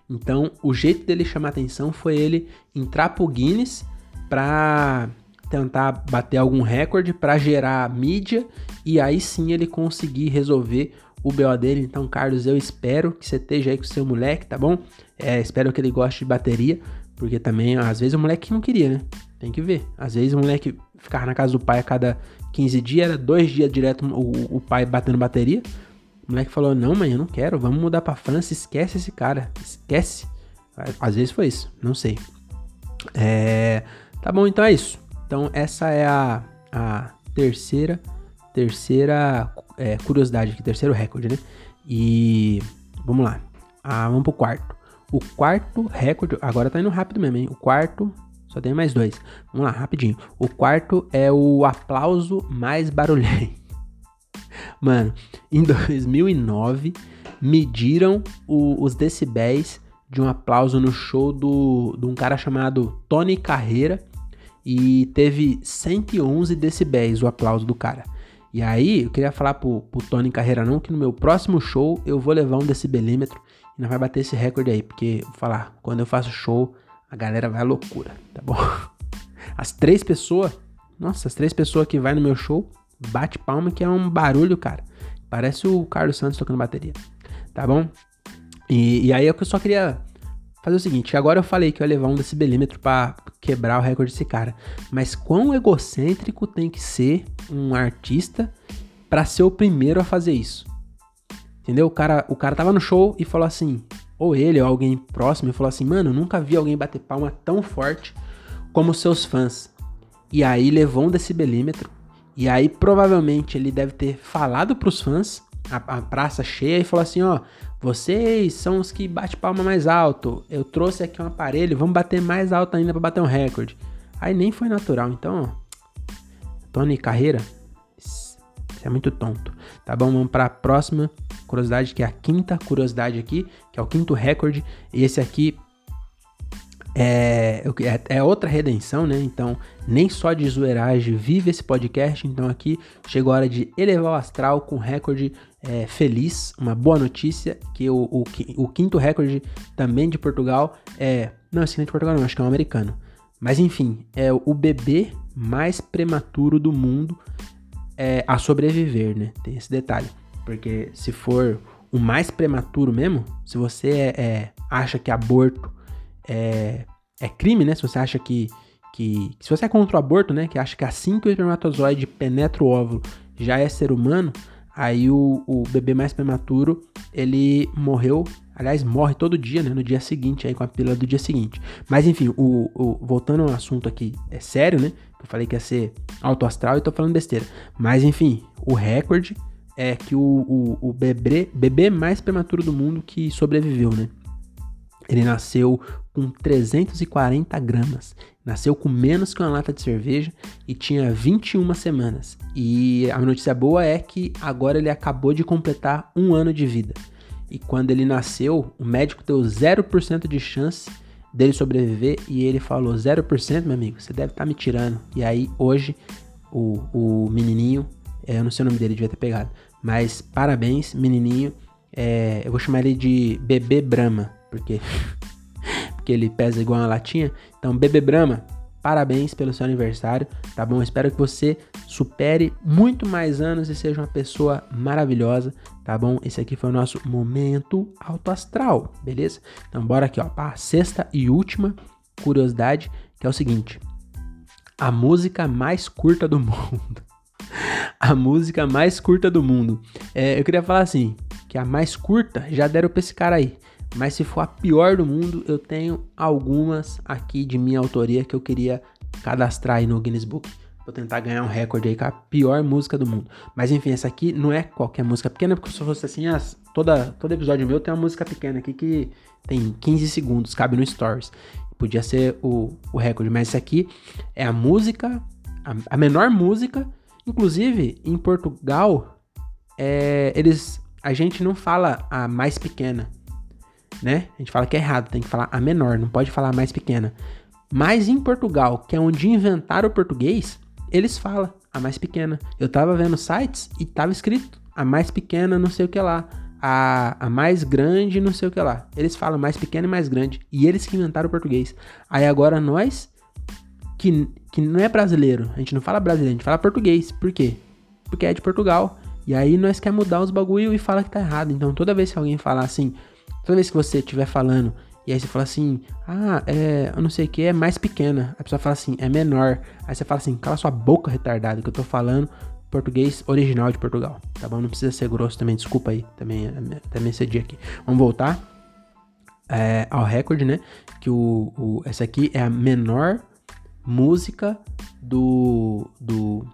Então, o jeito dele chamar atenção foi ele entrar pro Guinness para tentar bater algum recorde, para gerar mídia e aí sim ele conseguir resolver o BO dele. Então, Carlos, eu espero que você esteja aí com o seu moleque, tá bom? É, espero que ele goste de bateria, porque também, às vezes, o moleque não queria, né? Tem que ver. Às vezes, o moleque ficava na casa do pai a cada 15 dias, era dois dias direto o, o pai batendo bateria. O moleque falou: Não, mãe, eu não quero, vamos mudar pra França, esquece esse cara, esquece. Às vezes foi isso, não sei. É, tá bom, então é isso. Então, essa é a, a terceira terceira é, curiosidade aqui, terceiro recorde, né? E vamos lá. Ah, vamos pro quarto. O quarto recorde, agora tá indo rápido mesmo, hein? O quarto, só tem mais dois. Vamos lá, rapidinho. O quarto é o aplauso mais barulhento. Mano, em 2009 mediram o, os decibéis de um aplauso no show do, de um cara chamado Tony Carreira e teve 111 decibéis o aplauso do cara. E aí, eu queria falar pro, pro Tony Carreira não que no meu próximo show eu vou levar um decibelímetro e não vai bater esse recorde aí, porque vou falar, quando eu faço show, a galera vai à loucura, tá bom? As três pessoas, nossa, as três pessoas que vai no meu show, bate palma que é um barulho, cara. Parece o Carlos Santos tocando bateria, tá bom? E, e aí eu só queria fazer o seguinte, agora eu falei que eu ia levar um decibelímetro para quebrar o recorde desse cara, mas quão egocêntrico tem que ser um artista para ser o primeiro a fazer isso? Entendeu? O cara, o cara tava no show e falou assim, ou ele ou alguém próximo, e falou assim: "Mano, nunca vi alguém bater palma tão forte como seus fãs". E aí levou um decibelímetro, e aí provavelmente ele deve ter falado pros fãs, a, a praça cheia e falou assim, ó, vocês são os que bate palma mais alto. Eu trouxe aqui um aparelho, vamos bater mais alto ainda para bater um recorde. Aí nem foi natural, então, Tony Carreira, é muito tonto. Tá bom, vamos para a próxima curiosidade, que é a quinta curiosidade aqui, que é o quinto recorde. E esse aqui é, é, é, outra redenção, né? Então, nem só de zoeiragem vive esse podcast. Então, aqui chegou a hora de elevar o astral com recorde é, feliz, uma boa notícia, que o, o, o, quinto recorde também de Portugal é. Não, esse não é de Portugal, não, acho que é um americano. Mas enfim, é o bebê mais prematuro do mundo é, a sobreviver, né? Tem esse detalhe. Porque se for o mais prematuro mesmo, se você é, é acha que aborto é, é crime, né? Se você acha que, que. Se você é contra o aborto, né? Que acha que assim que o espermatozoide penetra o óvulo já é ser humano, aí o, o bebê mais prematuro ele morreu. Aliás, morre todo dia, né? No dia seguinte, aí com a pílula do dia seguinte. Mas enfim, o, o, voltando ao assunto aqui, é sério, né? Eu falei que ia ser alto astral e tô falando besteira. Mas enfim, o recorde é que o, o, o bebê, bebê mais prematuro do mundo que sobreviveu, né? Ele nasceu com 340 gramas, nasceu com menos que uma lata de cerveja e tinha 21 semanas. E a notícia boa é que agora ele acabou de completar um ano de vida. E quando ele nasceu, o médico deu 0% de chance dele sobreviver e ele falou: 0%, meu amigo, você deve estar tá me tirando. E aí, hoje, o, o menininho, é, eu não sei o nome dele, devia ter pegado, mas parabéns, menininho. É, eu vou chamar ele de Bebê Brahma porque, porque ele pesa igual uma latinha. Então, Bebê Brahma, parabéns pelo seu aniversário, tá bom? Espero que você supere muito mais anos e seja uma pessoa maravilhosa, tá bom? Esse aqui foi o nosso momento alto astral, beleza? Então, bora aqui, ó, para a sexta e última curiosidade, que é o seguinte: a música mais curta do mundo. a música mais curta do mundo. É, eu queria falar assim, que a mais curta já deram pra esse cara aí. Mas se for a pior do mundo, eu tenho algumas aqui de minha autoria que eu queria cadastrar aí no Guinness Book. Vou tentar ganhar um recorde aí com a pior música do mundo. Mas enfim, essa aqui não é qualquer música pequena, porque se fosse assim, as, toda, todo episódio meu tem uma música pequena aqui que tem 15 segundos, cabe no Stories. Podia ser o, o recorde, mas essa aqui é a música, a, a menor música. Inclusive, em Portugal, é, eles, a gente não fala a mais pequena né? A gente fala que é errado, tem que falar a menor, não pode falar a mais pequena. Mas em Portugal, que é onde inventaram o português, eles falam a mais pequena. Eu tava vendo sites e tava escrito a mais pequena, não sei o que lá. A, a mais grande, não sei o que lá. Eles falam mais pequena e mais grande. E eles que inventaram o português. Aí agora nós, que, que não é brasileiro, a gente não fala brasileiro, a gente fala português. Por quê? Porque é de Portugal. E aí nós quer mudar os bagulho e fala que tá errado. Então toda vez que alguém falar assim, toda vez que você estiver falando e aí você fala assim, ah, é, eu não sei o que, é mais pequena. A pessoa fala assim, é menor. Aí você fala assim, cala sua boca retardada, que eu tô falando português original de Portugal, tá bom? Não precisa ser grosso também, desculpa aí, também, também cedi aqui. Vamos voltar é, ao recorde, né? Que o, o, essa aqui é a menor música do, do...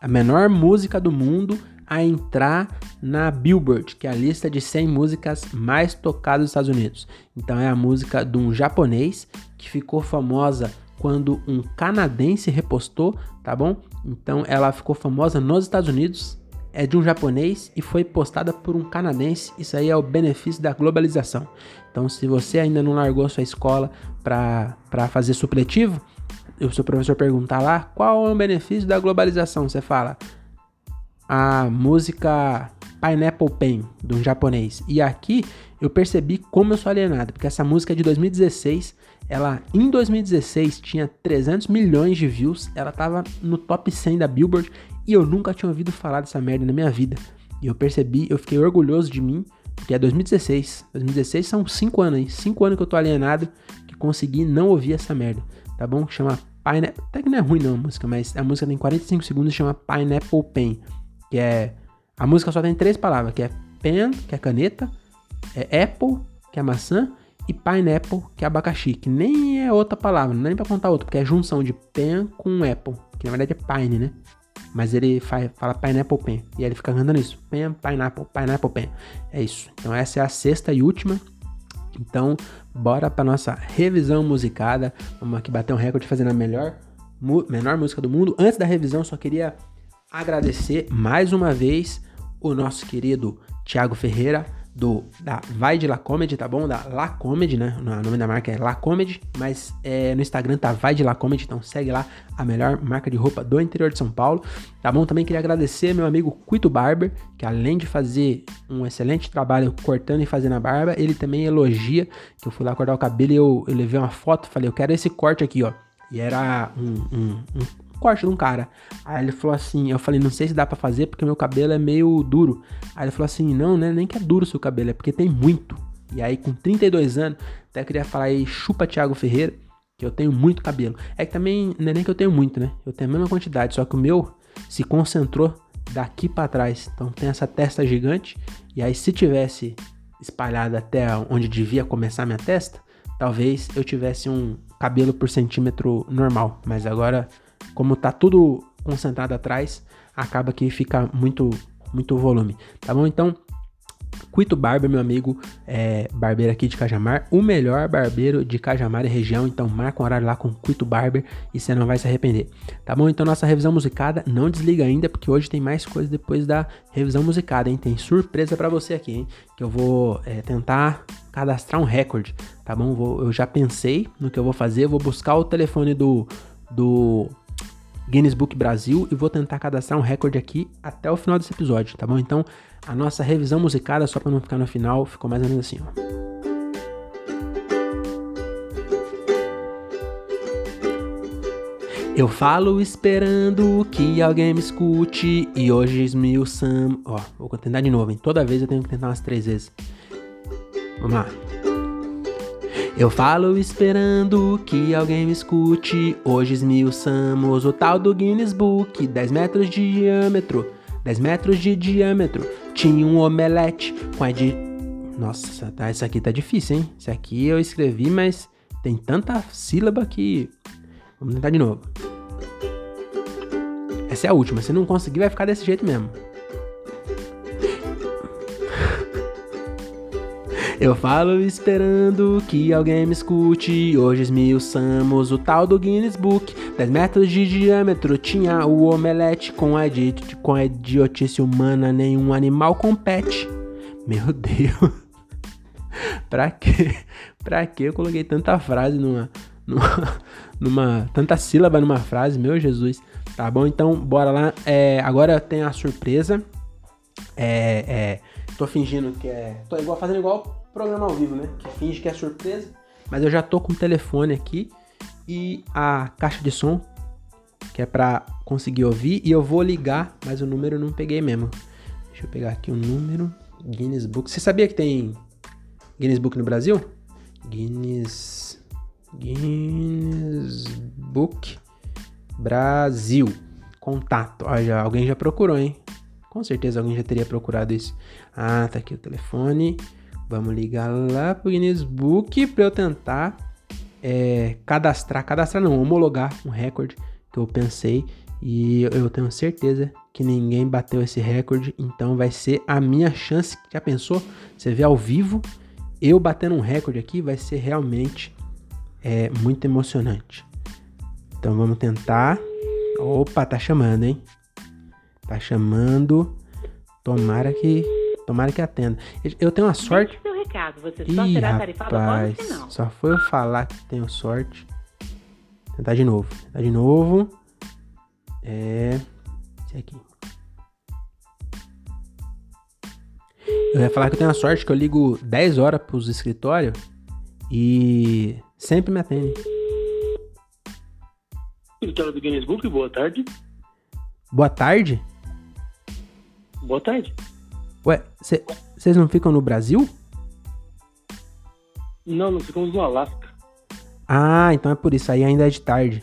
A menor música do mundo a entrar na Billboard, que é a lista de 100 músicas mais tocadas nos Estados Unidos. Então é a música de um japonês que ficou famosa quando um canadense repostou, tá bom? Então ela ficou famosa nos Estados Unidos, é de um japonês e foi postada por um canadense. Isso aí é o benefício da globalização. Então, se você ainda não largou sua escola para fazer supletivo, o seu professor perguntar lá qual é o benefício da globalização, você fala a música Pineapple Pen, de um japonês. E aqui eu percebi como eu sou alienado, porque essa música é de 2016, ela em 2016 tinha 300 milhões de views, ela tava no top 100 da Billboard e eu nunca tinha ouvido falar dessa merda na minha vida. E eu percebi, eu fiquei orgulhoso de mim, porque é 2016. 2016 são 5 anos aí, 5 anos que eu tô alienado, que consegui não ouvir essa merda, tá bom? Chama Pineapple, até que não é ruim não a música, mas a música tem 45 segundos e chama Pineapple Pen, que é a música só tem três palavras, que é pen, que é caneta, é apple, que é maçã, e pineapple, que é abacaxi, que nem é outra palavra, não é nem pra contar outra, porque é junção de pen com apple, que na verdade é pine, né? Mas ele fala pineapple pen, e aí ele fica cantando isso, pen, pineapple, pineapple pen. É isso. Então essa é a sexta e última. Então, bora para nossa revisão musicada. Vamos aqui bater um recorde fazendo a melhor, menor música do mundo. Antes da revisão, só queria agradecer mais uma vez o nosso querido Thiago Ferreira do da Vai de La Comedy, tá bom? Da La Comedy, né? O nome da marca é La Comedy, mas é, no Instagram tá Vai de La Comedy, então segue lá a melhor marca de roupa do interior de São Paulo, tá bom? Também queria agradecer meu amigo Cuito Barber, que além de fazer um excelente trabalho cortando e fazendo a barba, ele também elogia que eu fui lá cortar o cabelo e eu, eu levei uma foto, falei, eu quero esse corte aqui, ó. E era um, um, um corte de um cara. Aí ele falou assim, eu falei, não sei se dá para fazer porque meu cabelo é meio duro. Aí ele falou assim, não, né, nem que é duro seu cabelo, é porque tem muito. E aí com 32 anos, até queria falar aí, chupa Thiago Ferreira, que eu tenho muito cabelo. É que também, não é nem que eu tenho muito, né, eu tenho a mesma quantidade, só que o meu se concentrou daqui para trás. Então tem essa testa gigante, e aí se tivesse espalhado até onde devia começar minha testa, talvez eu tivesse um cabelo por centímetro normal, mas agora como tá tudo concentrado atrás, acaba que fica muito muito volume, tá bom? Então, Cuito Barber, meu amigo, é, barbeiro aqui de Cajamar, o melhor barbeiro de Cajamar e região. Então, marca um horário lá com Cuito Barber e você não vai se arrepender, tá bom? Então, nossa revisão musicada, não desliga ainda, porque hoje tem mais coisa depois da revisão musicada, hein? Tem surpresa para você aqui, hein? Que eu vou é, tentar cadastrar um recorde, tá bom? Vou, eu já pensei no que eu vou fazer, vou buscar o telefone do, do Guinness Book Brasil e vou tentar cadastrar um recorde aqui até o final desse episódio, tá bom? Então, a nossa revisão musicada, só para não ficar no final, ficou mais ou menos assim, ó. Eu falo esperando que alguém me escute e hoje esmiuçamos... Ó, vou tentar de novo, hein? Toda vez eu tenho que tentar umas três vezes. Vamos lá. Eu falo esperando que alguém me escute. Hoje esmiuçamos o tal do Guinness Book. 10 metros de diâmetro. 10 metros de diâmetro. Tinha um omelete com a de. Nossa, tá, isso aqui tá difícil, hein? Isso aqui eu escrevi, mas tem tanta sílaba que. Vamos tentar de novo. Essa é a última. Se não conseguir, vai ficar desse jeito mesmo. Eu falo esperando que alguém me escute. Hoje esmiuçamos o tal do Guinness Book. 10 metros de diâmetro tinha o omelete com a, com a idiotice humana. Nenhum animal compete. Meu Deus. pra que? Pra que eu coloquei tanta frase numa, numa, numa tanta sílaba numa frase, meu Jesus. Tá bom? Então, bora lá. É, agora tem a surpresa. É, é, tô fingindo que é. Tô igual, fazendo igual programa ao vivo, né? Que finge que é surpresa. Mas eu já tô com o telefone aqui e a caixa de som, que é pra conseguir ouvir. E eu vou ligar, mas o número eu não peguei mesmo. Deixa eu pegar aqui o número. Guinness Book. Você sabia que tem Guinness Book no Brasil? Guinness. Guinness Book Brasil. Contato. Ó, já, alguém já procurou, hein? Com certeza alguém já teria procurado isso. Ah, tá aqui o telefone. Vamos ligar lá pro Guinness Book para eu tentar é, cadastrar, cadastrar não, homologar um recorde que eu pensei e eu tenho certeza que ninguém bateu esse recorde, então vai ser a minha chance. Já pensou? Você vê ao vivo eu batendo um recorde aqui, vai ser realmente é, muito emocionante. Então vamos tentar. Opa, tá chamando, hein? Tá chamando. Tomara que Tomara que atenda. Eu tenho uma sorte. Seu recado. Você só Ih, será tarifado rapaz, após o final. Só foi eu falar que tenho sorte. Tentar de novo. Tentar de novo. É. Esse aqui. Eu ia falar que eu tenho a sorte que eu ligo 10 horas pros escritórios e sempre me atende. Escritório do Guinness Book, boa tarde. Boa tarde? Boa tarde. Ué, vocês não ficam no Brasil? Não, não ficamos no Alasca. Ah, então é por isso. Aí ainda é de tarde.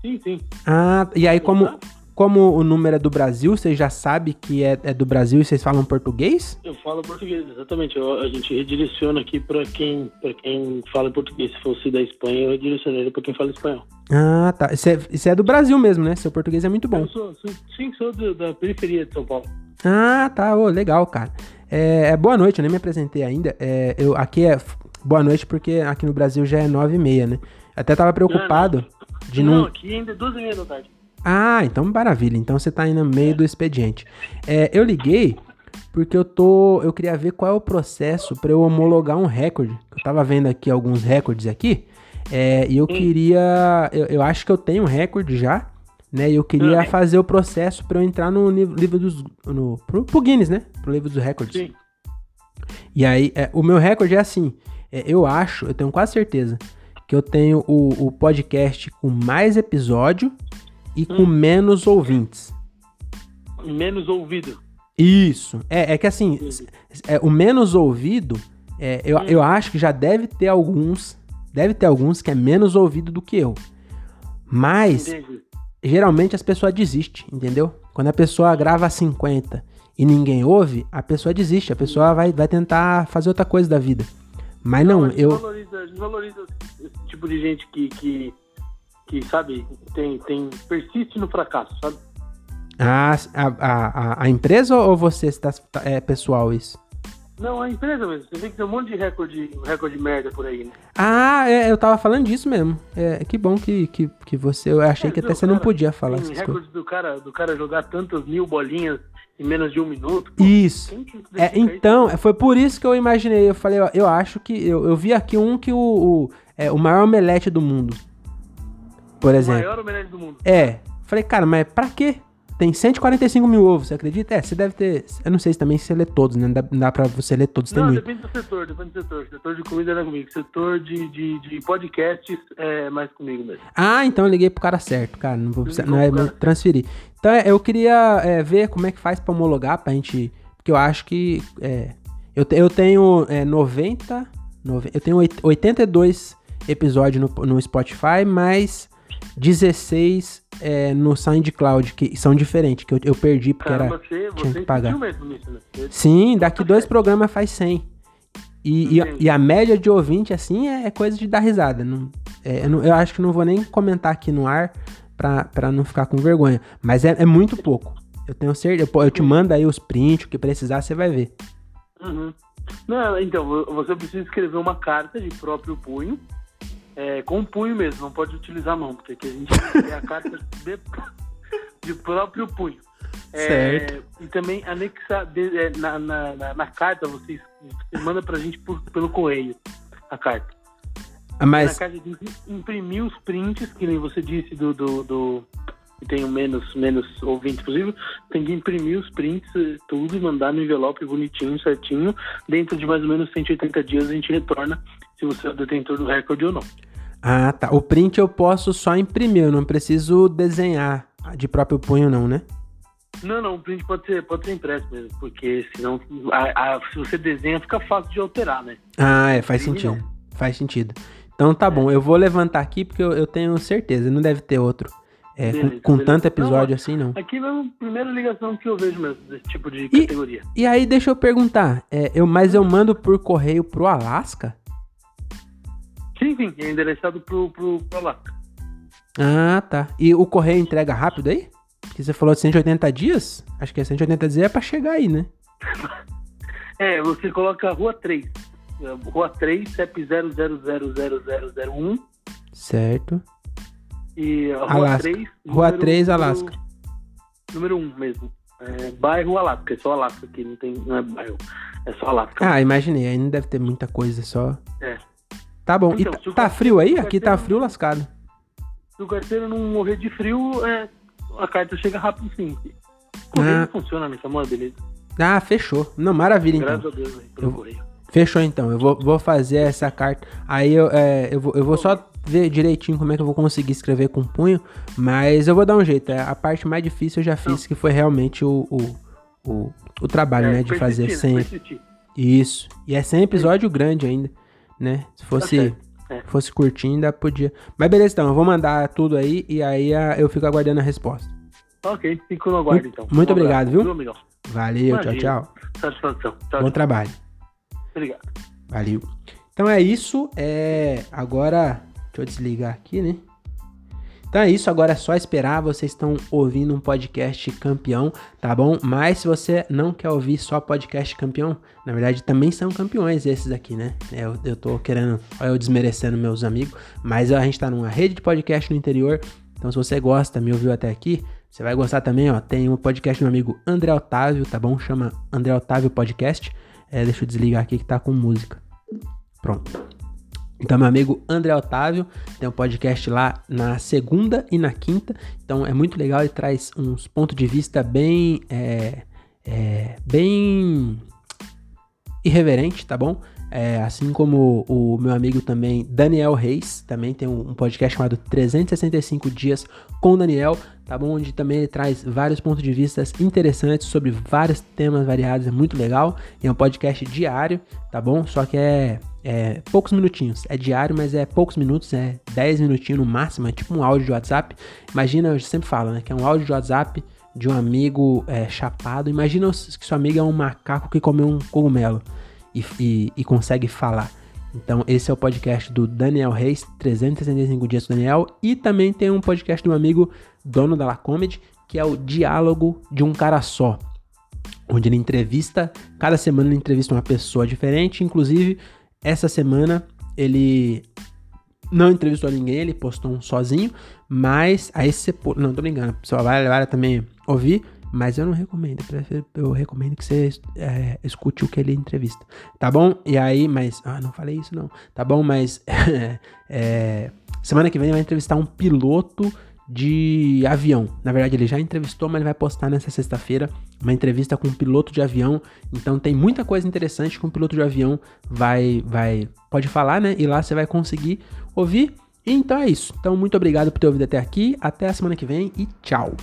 Sim, sim. Ah, e aí como, como o número é do Brasil, você já sabe que é, é do Brasil e vocês falam português? Eu falo português, exatamente. Eu, a gente redireciona aqui para quem, quem fala português. Se fosse da Espanha, eu redirecionaria para quem fala espanhol. Ah, tá. Isso é, isso é do Brasil mesmo, né? Seu português é muito bom. Eu sou, sim, sou do, da periferia de São Paulo. Ah, tá. Oh, legal, cara. É, é, boa noite, eu nem me apresentei ainda. É, eu, aqui é boa noite porque aqui no Brasil já é nove e meia, né? Até tava preocupado não, não. de não... Não, aqui ainda é duas e meia da tarde. Ah, então maravilha. Então você tá aí no meio é. do expediente. É, eu liguei porque eu tô, eu queria ver qual é o processo para eu homologar um recorde. Eu tava vendo aqui alguns recordes aqui, é, e eu queria, eu, eu, acho que eu tenho um recorde já, né? E eu queria ah, fazer o processo para eu entrar no livro dos, no pro, pro, Guinness, né? Pro livro dos recordes. Sim. E aí, é, o meu recorde é assim. É, eu acho, eu tenho quase certeza que eu tenho o, o podcast com mais episódio e com hum. menos ouvintes. Menos ouvido. Isso. É, é que assim, é, o menos ouvido, é, eu, hum. eu acho que já deve ter alguns. Deve ter alguns que é menos ouvido do que eu. Mas, Entendi. geralmente as pessoas desistem, entendeu? Quando a pessoa grava 50 e ninguém ouve, a pessoa desiste. A pessoa vai, vai tentar fazer outra coisa da vida. Mas não, não eu. Desvaloriza, desvaloriza esse tipo de gente que, que que, sabe, tem, tem, persiste no fracasso, sabe? Ah, a, a, a empresa ou você está é pessoal isso? Não, a empresa mesmo. Você vê que tem um monte de recorde, recorde de merda por aí, né? Ah, é, eu tava falando disso mesmo. É, que bom que, que, que você. Eu achei é, que até você não podia falar tem recorde do cara, do cara jogar tantas mil bolinhas em menos de um minuto. Pô, isso. É, então, isso? foi por isso que eu imaginei. Eu falei, ó, eu acho que. Eu, eu vi aqui um que o, o, é, o maior omelete do mundo. Por exemplo. O maior omelete do mundo. É. Falei, cara, mas pra quê? Tem 145 mil ovos, você acredita? É, você deve ter. Eu não sei se também você lê todos, né? Não dá, não dá pra você ler todos. Não, depende do setor, depende do setor. Setor de comida é comigo. Setor de, de, de podcasts é mais comigo mesmo. Ah, então eu liguei pro cara certo, cara. Não, vou, não é transferir. Então é, eu queria é, ver como é que faz pra homologar, pra gente. Porque eu acho que. É, eu, eu tenho é, 90, 90. Eu tenho 82 episódios no, no Spotify, mas 16 é, no SoundCloud, que são diferentes, que eu, eu perdi porque Cara, era. Você, tinha que pagar. Mesmo nisso, né? Sim, daqui dois programas faz 100. E, e, e, a média de ouvinte, assim, é, é coisa de dar risada. Não, é, eu, eu, acho que não vou nem comentar aqui no ar pra, pra não ficar com vergonha. Mas é, é muito pouco. Eu tenho certeza. Eu, eu te mando aí os prints, o que precisar, você vai ver. Uhum. Não, então, você precisa escrever uma carta de próprio punho é, com punho mesmo, não pode utilizar a mão, porque aqui a gente tem a carta de, de próprio punho. É, certo. E também anexar de, é, na, na, na, na, carta, você, você manda pra gente por, pelo correio a carta. Ah, Mas, Na tem que imprimir os prints, que nem você disse, do. do, do que tem o menos, menos ouvinte possível, tem que imprimir os prints, eh, tudo, e mandar no envelope bonitinho, certinho. Dentro de mais ou menos 180 dias a gente retorna se você é o detentor do recorde ou não. ah, tá. O print eu posso só imprimir, eu não preciso desenhar de próprio punho, não, né? Não, não, o print pode ser, pode ser impresso mesmo, porque senão a- a- se você desenha fica fácil de alterar, né? Ah, é, faz sentido. Faz sentido. Então tá bom, eu vou levantar aqui porque eu, eu tenho certeza, não deve ter outro. É, com- Beleza, com, beleza. tanto episódio Não, assim, não. Aqui é a primeira ligação que eu vejo mesmo desse tipo de E- categoria. E aí, deixa eu perguntar, é, eu, mas eu mando por correio pro Alasca? Sim, sim, é endereçado pro, pro, pro Alasca. Ah, tá. E o correio entrega rápido aí? Porque você falou de 180 dias? Acho que é 180 dias é pra chegar aí, né? É, você coloca Rua 3. é, Rua 3, CEP 000001 Certo. e a Rua Alasca. 3. Rua número- 3, Alasca. Número 1 mesmo. É, bairro Alasca, é só Alasca aqui, não, tem, não é bairro. É só Alasca. Ah, imaginei, aí não deve ter muita coisa, só. É. Tá bom. E Então, tá- o tá frio aí? Aqui tá frio lascado. Se o carteiro não morrer de frio, é, a carta chega rápido sim. Correio Ah. funciona nessa moda, beleza. Ah, fechou. Não, maravilha então. Graças a Deus, pelo Eu- correio. Fechou então. Eu vou, vou fazer essa carta. Aí eu, é, eu, vou, eu vou só ver direitinho como é que eu vou conseguir escrever com punho. Mas eu vou dar um jeito. é, A parte mais difícil eu já fiz, que foi realmente o, o, o, o trabalho, É, né? De fazer persistir, sem. Isso. E é sem episódio grande ainda, né? Se fosse, é. fosse curtinho, ainda podia. Mas beleza, então. Eu vou mandar tudo aí e aí ah, eu fico aguardando a resposta. Ok, fico no aguardo então. muito Um obrigado, viu? Valeu, Imagina. tchau, tchau. Satisfação. Tchau, Bom trabalho. Obrigado. Valeu. Então é isso. É... Agora, deixa eu desligar aqui, né? Então é isso, agora é só esperar. Vocês estão ouvindo um podcast campeão, tá bom? Mas se você não quer ouvir só podcast campeão, na verdade também são campeões esses aqui, né? Eu, eu tô querendo, eu desmerecendo meus amigos, mas a gente tá numa rede de podcast no interior. Então se você gosta, me ouviu até aqui, você vai gostar também, ó. Tem um podcast do meu amigo André Otávio, tá bom? Chama André Otávio Podcast. É, deixa eu desligar aqui que tá com música. Pronto. Então, meu amigo André Otávio tem um podcast lá na segunda e na quinta. Então, é muito legal. Ele traz uns pontos de vista bem. É, é, bem irreverente, tá bom? É, assim como o meu amigo também, Daniel Reis, também tem um, podcast chamado 365 Dias com Daniel, tá bom? Onde também ele traz vários pontos de vista interessantes sobre vários temas variados, é muito legal. E é um podcast diário, tá bom? Só que é, é poucos minutinhos. É diário, mas é poucos minutos, é 10 minutinhos no máximo, é tipo um áudio de WhatsApp. Imagina, eu sempre falo, né? Que é um áudio de WhatsApp de um amigo é, chapado. Imagina que seu amigo é um macaco que comeu um cogumelo e, e, e consegue falar. Então, esse é o podcast do Daniel Reis, 365 Dias com Daniel. E também tem um podcast do meu amigo dono da La Comedy, que é o Diálogo de um Cara Só. Onde ele entrevista, cada semana ele entrevista uma pessoa diferente. Inclusive, essa semana ele não entrevistou ninguém, ele postou um sozinho. Mas aí você. Não, tô brincando. Você vai levar também ouvir. Mas eu não recomendo, eu, recomendo que você é, escute o que ele entrevista, tá bom? E aí, mas, ah, não falei isso não, tá bom? Mas, é, semana que vem ele vai entrevistar um piloto de avião. Na verdade, ele já entrevistou, mas ele vai postar nessa sexta-feira uma entrevista com um piloto de avião. Então, tem muita coisa interessante que um piloto de avião vai, vai, pode falar, né? E lá você vai conseguir ouvir. Então é isso. Então, muito obrigado por ter ouvido até aqui. Até a semana que vem e tchau.